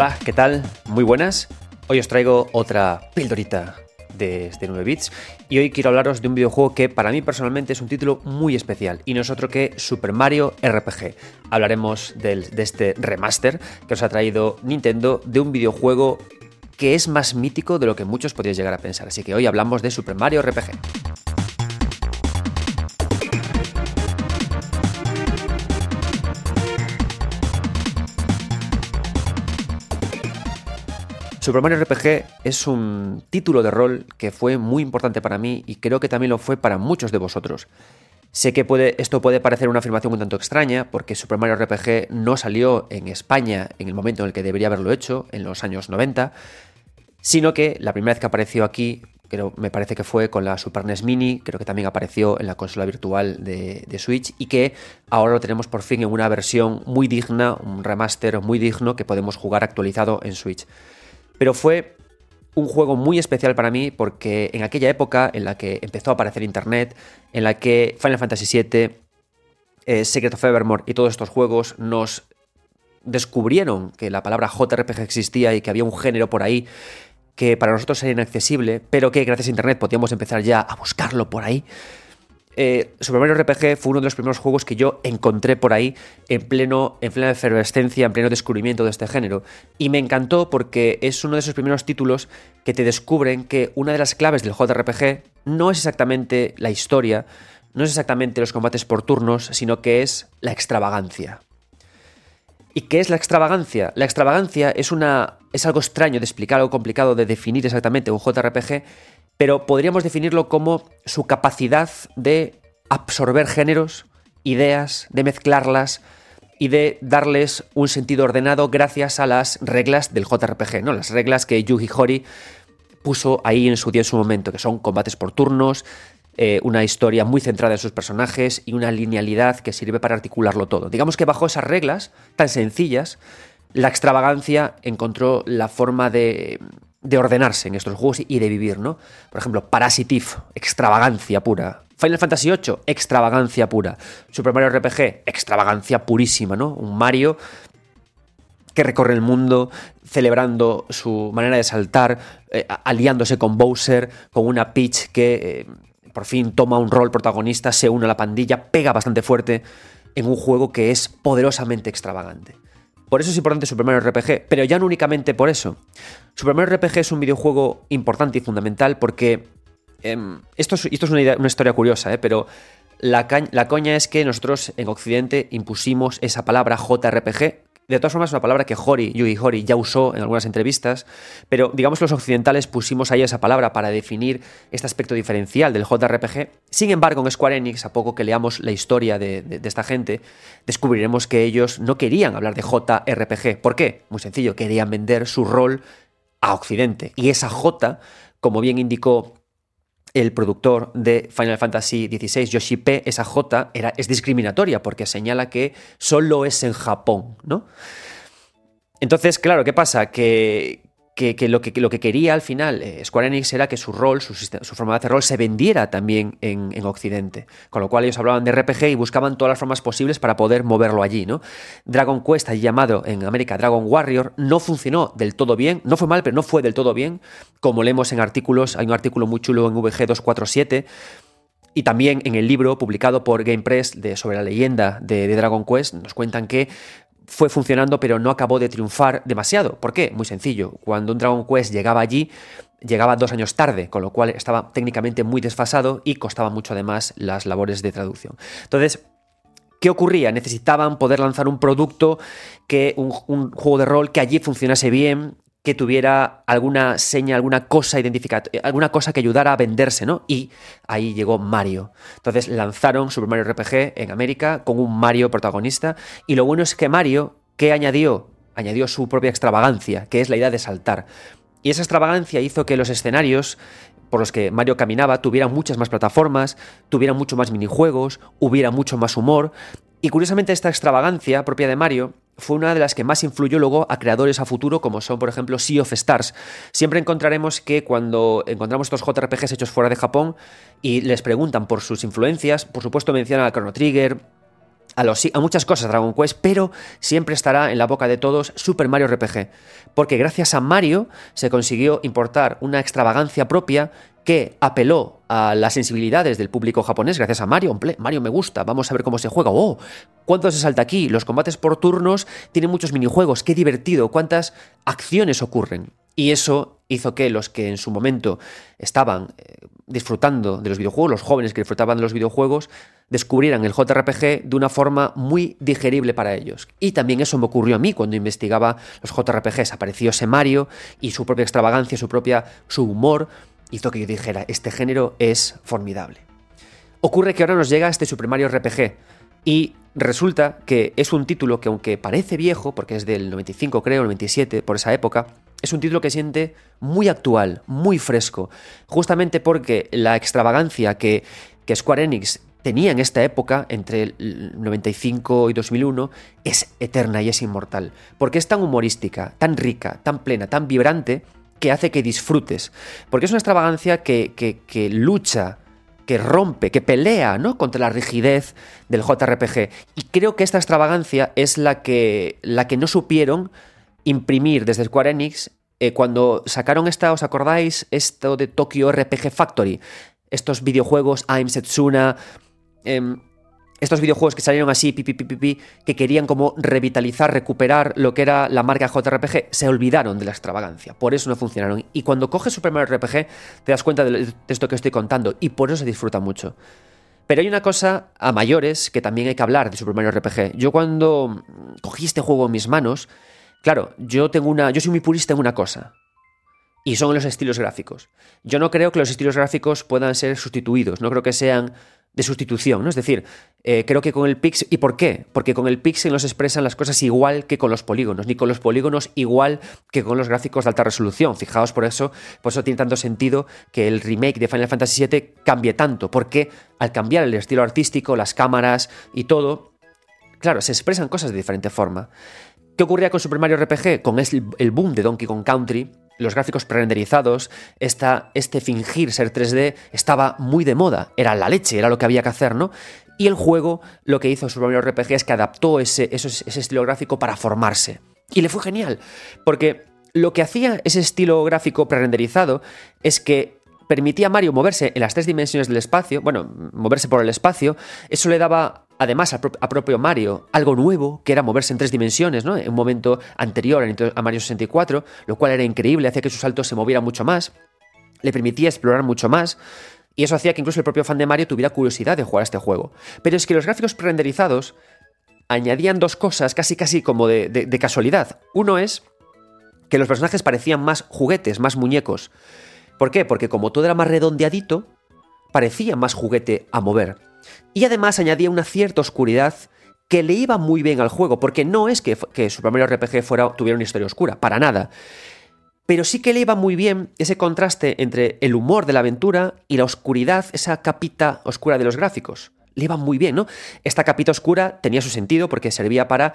Hola, ¿qué tal? Muy buenas. Hoy os traigo otra pildorita de, 9 bits y hoy quiero hablaros de un videojuego que para mí personalmente es un título muy especial y no es otro que Super Mario RPG. Hablaremos de este remaster que os ha traído Nintendo de un videojuego que es más mítico de lo que muchos podríais llegar a pensar. Así que hoy hablamos de Super Mario RPG. Super Mario RPG es un título de rol que fue muy importante para mí y creo que también lo fue para muchos de vosotros. Sé que esto puede parecer una afirmación un tanto extraña, porque Super Mario RPG no salió en España en el momento en el que debería haberlo hecho, en los años 90, sino que la primera vez que apareció aquí, creo, me parece que fue con la Super NES Mini, creo que también apareció en la consola virtual de, de Switch, y que ahora lo tenemos por fin en una versión muy digna, un remaster muy digno que podemos jugar actualizado en Switch. Pero fue un juego muy especial para mí porque en aquella época en la que empezó a aparecer Internet, en la que Final Fantasy VII, eh, Secret of Evermore y todos estos juegos nos descubrieron que la palabra JRPG existía y que había un género por ahí que para nosotros era inaccesible, pero que gracias a Internet podíamos empezar ya a buscarlo por ahí. Eh, Super Mario RPG fue uno de los primeros juegos que yo encontré por ahí en, pleno, en plena efervescencia, en pleno descubrimiento de este género. Y me encantó porque es uno de esos primeros títulos que te descubren que una de las claves del JRPG no es exactamente la historia, no es exactamente los combates por turnos, sino que es la extravagancia. ¿Y qué es la extravagancia? La extravagancia es, una, es algo extraño de explicar, algo complicado de definir exactamente un JRPG, pero podríamos definirlo como su capacidad de absorber géneros, ideas, de mezclarlas y de darles un sentido ordenado gracias a las reglas del JRPG, ¿no? Las reglas que Yuji Horii puso ahí en su día en su momento, que son combates por turnos, eh, una historia muy centrada en sus personajes y una linealidad que sirve para articularlo todo. Digamos que bajo esas reglas tan sencillas, la extravagancia encontró la forma de de ordenarse en estos juegos y de vivir, ¿no? Por ejemplo, Parasitive, extravagancia pura. Final Fantasy VIII, extravagancia pura. Super Mario RPG, extravagancia purísima, ¿no? Un Mario que recorre el mundo celebrando su manera de saltar, eh, aliándose con Bowser, con una Peach que eh, por fin toma un rol protagonista, se une a la pandilla, pega bastante fuerte en un juego que es poderosamente extravagante. Por eso es importante Super Mario RPG, pero ya no únicamente por eso. Super Mario RPG es un videojuego importante y fundamental porque em, esto es, una, historia curiosa, ¿eh? pero la, la, coña es que nosotros en Occidente impusimos esa palabra JRPG de todas formas, es una palabra que Hori, Yugi Hori, ya usó en algunas entrevistas, pero digamos que los occidentales pusimos ahí esa palabra para definir este aspecto diferencial del JRPG. Sin embargo, en Square Enix, a poco que leamos la historia de, esta gente, descubriremos que ellos no querían hablar de JRPG. ¿Por qué? Muy sencillo, querían vender su rol a Occidente. Y esa J, como bien indicó el productor de Final Fantasy XVI, Yoshi P, esa J era, es discriminatoria porque señala que solo es en Japón, ¿no? Entonces, claro, ¿qué pasa? Que, que, lo, que lo que quería al final eh, Square Enix era que su rol, su, forma de hacer rol, se vendiera también en, Occidente. Con lo cual ellos hablaban de RPG y buscaban todas las formas posibles para poder moverlo allí. ¿no? Dragon Quest, llamado en América Dragon Warrior, no funcionó del todo bien. No fue mal, pero no fue del todo bien. Como leemos en artículos, hay un artículo muy chulo en VG247. Y también en el libro publicado por GamePress de, sobre la leyenda de, de, Dragon Quest nos cuentan que fue funcionando, pero no acabó de triunfar demasiado. ¿Por qué? Muy sencillo. Cuando un Dragon Quest llegaba allí, llegaba dos años tarde, con lo cual estaba técnicamente muy desfasado y costaba mucho además las labores de traducción. Entonces, ¿Qué ocurría? Necesitaban poder lanzar un producto, que un, un, juego de rol que allí funcionase bien, que tuviera alguna seña, alguna cosa identificada, alguna cosa que ayudara a venderse, ¿no? Y ahí llegó Mario. Entonces lanzaron Super Mario RPG en América con un Mario protagonista. Y lo bueno es que Mario, ¿qué añadió? Añadió su propia extravagancia, que es la idea de saltar. Y esa extravagancia hizo que los escenarios por los que Mario caminaba tuvieran muchas más plataformas, tuvieran mucho más minijuegos, hubiera mucho más humor. Y curiosamente esta extravagancia propia de Mario fue una de las que más influyó luego a creadores a futuro, como son, por ejemplo, Sea of Stars. Siempre encontraremos que cuando encontramos estos JRPGs hechos fuera de Japón y les preguntan por sus influencias, por supuesto mencionan a Chrono Trigger, a, a, muchas cosas Dragon Quest, pero siempre estará en la boca de todos Super Mario RPG, porque gracias a Mario se consiguió importar una extravagancia propia que apeló a las sensibilidades del público japonés gracias a Mario. Mario me gusta, vamos a ver cómo se juega. ¡Oh! ¿Cuánto se salta aquí? Los combates por turnos tienen muchos minijuegos, qué divertido, cuántas acciones ocurren. Y eso hizo que los que en su momento estaban eh, disfrutando de los videojuegos, los jóvenes que disfrutaban de los videojuegos, descubrieran el JRPG de una forma muy digerible para ellos. Y también eso me ocurrió a mí cuando investigaba los JRPGs. Apareció ese Mario y su propia extravagancia, su propia su humor hizo que yo dijera, este género es formidable. Ocurre que ahora nos llega este Super Mario RPG y resulta que es un título que aunque parece viejo, porque es del 95 creo, 97, por esa época, es un título que siente muy actual, muy fresco, justamente porque la extravagancia que, Square Enix tenía en esta época, entre el 95 y 2001, es eterna y es inmortal, porque es tan humorística, tan rica, tan plena, tan vibrante, que hace que disfrutes, porque es una extravagancia que, que, lucha que rompe, que pelea ¿no? contra la rigidez del JRPG. Y creo que esta extravagancia es la que, la que no supieron imprimir desde Square Enix eh, cuando sacaron esta, ¿os acordáis? Esto de Tokyo RPG Factory. Estos videojuegos, I'm Setsuna. Em, estos videojuegos que salieron así, pi, que querían como revitalizar, recuperar lo que era la marca JRPG, se olvidaron de la extravagancia. Por eso no funcionaron. Y cuando coges Super Mario RPG, te das cuenta de esto que estoy contando. Y por eso se disfruta mucho. Pero hay una cosa a mayores que también hay que hablar de Super Mario RPG. Yo cuando cogí este juego en mis manos, claro, yo tengo una. Yo soy muy purista en una cosa. Y son los estilos gráficos. Yo no creo que los estilos gráficos puedan ser sustituidos. No creo que sean de sustitución, ¿no? Es decir, eh, creo que con el pixel... ¿Y por qué? Porque con el pixel no se expresan las cosas igual que con los polígonos, ni con los polígonos igual que con los gráficos de alta resolución. Fijaos por eso, por eso tiene tanto sentido que el remake de Final Fantasy VII cambie tanto, porque al cambiar el estilo artístico, las cámaras y todo, claro, se expresan cosas de diferente forma. ¿Qué ocurría con Super Mario RPG? Con el boom de Donkey Kong Country, los gráficos prerenderizados, este fingir ser 3D estaba muy de moda, era la leche, era lo que había que hacer, ¿no? Y el juego lo que hizo Super Mario RPG es que adaptó ese, ese estilo gráfico para formarse. Y le fue genial, porque lo que hacía ese estilo gráfico prerenderizado es que permitía a Mario moverse en las tres dimensiones del espacio, bueno, moverse por el espacio, eso le daba además a, propio Mario algo nuevo, que era moverse en tres dimensiones, ¿no? En un momento anterior a Mario 64, lo cual era increíble, hacía que su salto se moviera mucho más, le permitía explorar mucho más, y eso hacía que incluso el propio fan de Mario tuviera curiosidad de jugar a este juego. Pero es que los gráficos pre-renderizados añadían dos cosas casi casi como de, de casualidad. Uno es que los personajes parecían más juguetes, más muñecos. ¿Por qué? Porque como todo era más redondeadito, parecía más juguete a mover. Y además añadía una cierta oscuridad que le iba muy bien al juego, porque no es que, que Super Mario RPG fuera, tuviera una historia oscura, para nada. Pero sí que le iba muy bien ese contraste entre el humor de la aventura y la oscuridad, esa capita oscura de los gráficos. Le iba muy bien, ¿no? Esta capita oscura tenía su sentido porque servía para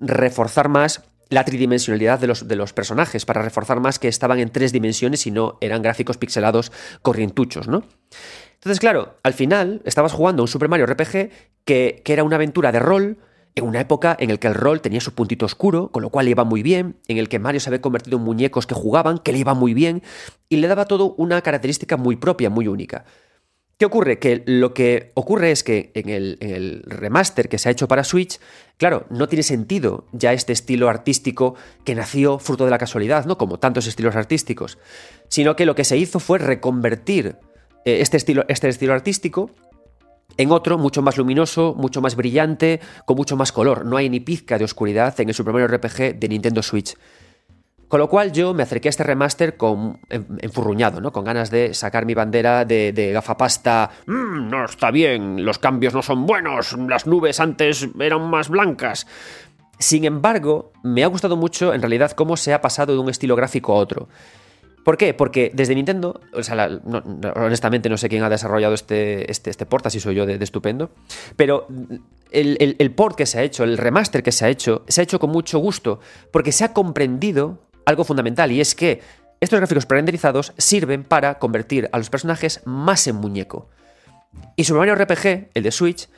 reforzar más la tridimensionalidad de los, de los, personajes, para reforzar más que estaban en tres dimensiones y no eran gráficos pixelados corrientuchos, ¿no? Entonces, claro, al final estabas jugando un Super Mario RPG que, que era una aventura de rol, en una época en la que el rol tenía su puntito oscuro, con lo cual le iba muy bien, en el que Mario se había convertido en muñecos que jugaban, que le iba muy bien, y le daba todo una característica muy propia, muy única. ¿Qué ocurre? Que lo que ocurre es que en el, en el, remaster que se ha hecho para Switch, claro, no tiene sentido ya este estilo artístico que nació fruto de la casualidad, ¿no? Como tantos estilos artísticos, sino que lo que se hizo fue reconvertir este, estilo, este estilo artístico en otro mucho más luminoso, mucho más brillante, con mucho más color. No hay ni pizca de oscuridad en el Super Mario RPG de Nintendo Switch. Con lo cual yo me acerqué a este remaster con enfurruñado, ¿no? Con ganas de sacar mi bandera de, de gafapasta. Mm, no está bien, los cambios no son buenos, las nubes antes eran más blancas. Sin embargo, me ha gustado mucho en realidad cómo se ha pasado de un estilo gráfico a otro. ¿Por qué? Porque desde Nintendo, o sea, honestamente no sé quién ha desarrollado este, este, este port, así soy yo de, estupendo, pero el, port que se ha hecho, el remaster que se ha hecho, se ha hecho con mucho gusto, porque se ha comprendido algo fundamental, y es que estos gráficos pre-renderizados sirven para convertir a los personajes más en muñeco. Y Super Mario RPG, el de Switch,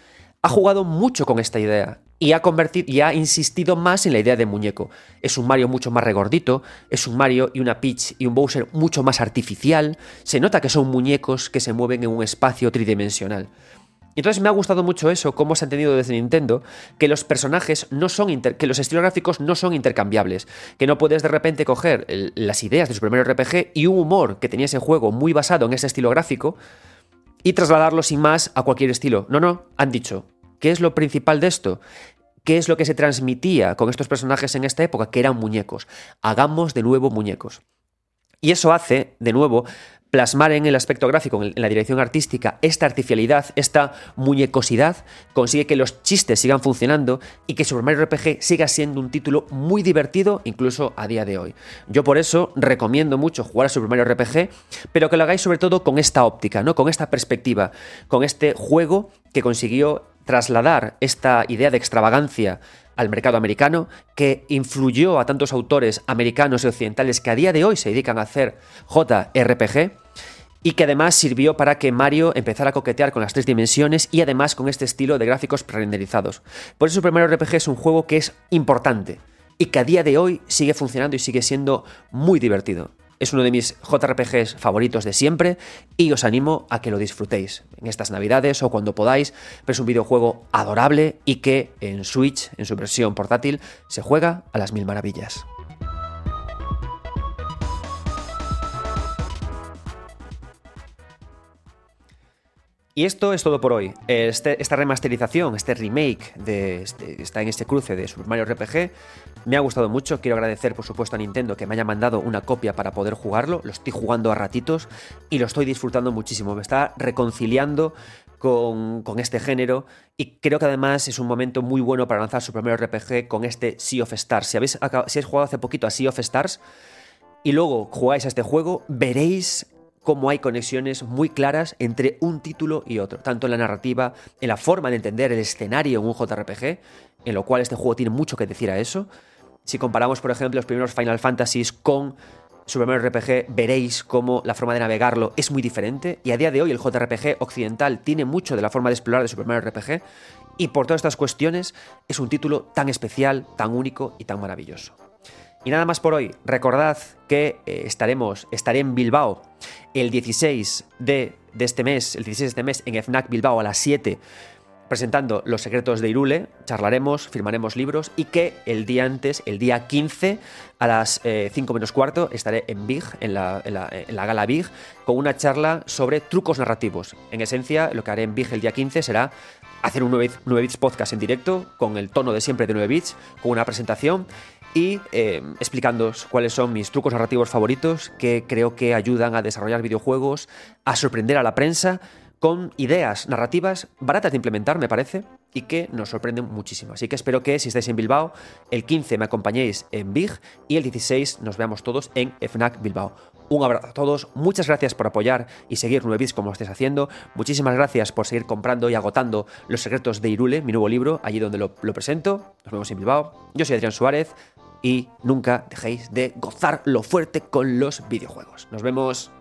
ha jugado mucho con esta idea y ha, convertido, y ha insistido más en la idea de muñeco. Es un Mario mucho más regordito, es un Mario y una Peach y un Bowser mucho más artificial, se nota que son muñecos que se mueven en un espacio tridimensional. Entonces me ha gustado mucho eso, cómo se ha entendido desde Nintendo, que los personajes no son que los estilos gráficos no son intercambiables, que no puedes de repente coger las ideas de su primer RPG y un humor que tenía ese juego muy basado en ese estilo gráfico y trasladarlo sin más a cualquier estilo. No, no, han dicho, ¿qué es lo principal de esto? ¿Qué es lo que se transmitía con estos personajes en esta época? Que eran muñecos. Hagamos de nuevo muñecos. Y eso hace, de nuevo, plasmar en el aspecto gráfico, en la dirección artística, esta artificialidad, esta muñecosidad, consigue que los chistes sigan funcionando y que Super Mario RPG siga siendo un título muy divertido incluso a día de hoy. Yo por eso recomiendo mucho jugar a Super Mario RPG, pero que lo hagáis sobre todo con esta óptica, ¿no? con esta perspectiva, con este juego que consiguió trasladar esta idea de extravagancia al mercado americano, que influyó a tantos autores americanos y occidentales que a día de hoy se dedican a hacer JRPG, y que además sirvió para que Mario empezara a coquetear con las tres dimensiones y además con este estilo de gráficos pre-renderizados. Por eso Super Mario RPG es un juego que es importante y que a día de hoy sigue funcionando y sigue siendo muy divertido. Es uno de mis JRPGs favoritos de siempre y os animo a que lo disfrutéis en estas navidades o cuando podáis, pero es un videojuego adorable y que en Switch, en su versión portátil, se juega a las mil maravillas. Y esto es todo por hoy. Este, esta remasterización, este remake, de este, está en este cruce de Super Mario RPG, me ha gustado mucho. Quiero agradecer, por supuesto, a Nintendo que me haya mandado una copia para poder jugarlo. Lo estoy jugando a ratitos y lo estoy disfrutando muchísimo. Me está reconciliando con, este género y creo que además es un momento muy bueno para lanzar Super Mario RPG con este Sea of Stars. Si habéis, si habéis jugado hace poquito a Sea of Stars y luego jugáis a este juego, veréis cómo hay conexiones muy claras entre un título y otro, tanto en la narrativa, en la forma de entender el escenario en un JRPG, en lo cual este juego tiene mucho que decir a eso. Si comparamos, por ejemplo, los primeros Final Fantasies con Super Mario RPG, veréis cómo la forma de navegarlo es muy diferente. Y a día de hoy el JRPG occidental tiene mucho de la forma de explorar de Super Mario RPG. Y por todas estas cuestiones es un título tan especial, tan único y tan maravilloso. Y nada más por hoy. Recordad que eh, estaremos, estaré en Bilbao el 16 de, de, este mes, el 16 de este mes en FNAC Bilbao a las 7 presentando Los secretos de Irule, charlaremos, firmaremos libros y que el día antes, el día 15 a las 5 eh, menos cuarto, estaré en Big, en la, gala Big, con una charla sobre trucos narrativos. En esencia, lo que haré en Big el día 15 será hacer un 9, 9 bits podcast en directo, con el tono de siempre de 9 bits, con una presentación y eh, cuáles son mis trucos narrativos favoritos que creo que ayudan a desarrollar videojuegos, a sorprender a la prensa con ideas narrativas baratas de implementar, me parece, y que nos sorprenden muchísimo. Así que espero que si estáis en Bilbao, el 15 me acompañéis en Big y el 16 nos veamos todos en FNAC Bilbao. Un abrazo a todos, muchas gracias por apoyar y seguir 9 como estáis haciendo. Muchísimas gracias por seguir comprando y agotando Los secretos de Irule, mi nuevo libro, allí donde lo, lo presento. Nos vemos en Bilbao. Yo soy Adrián Suárez y nunca dejéis de gozar lo fuerte con los videojuegos. Nos vemos.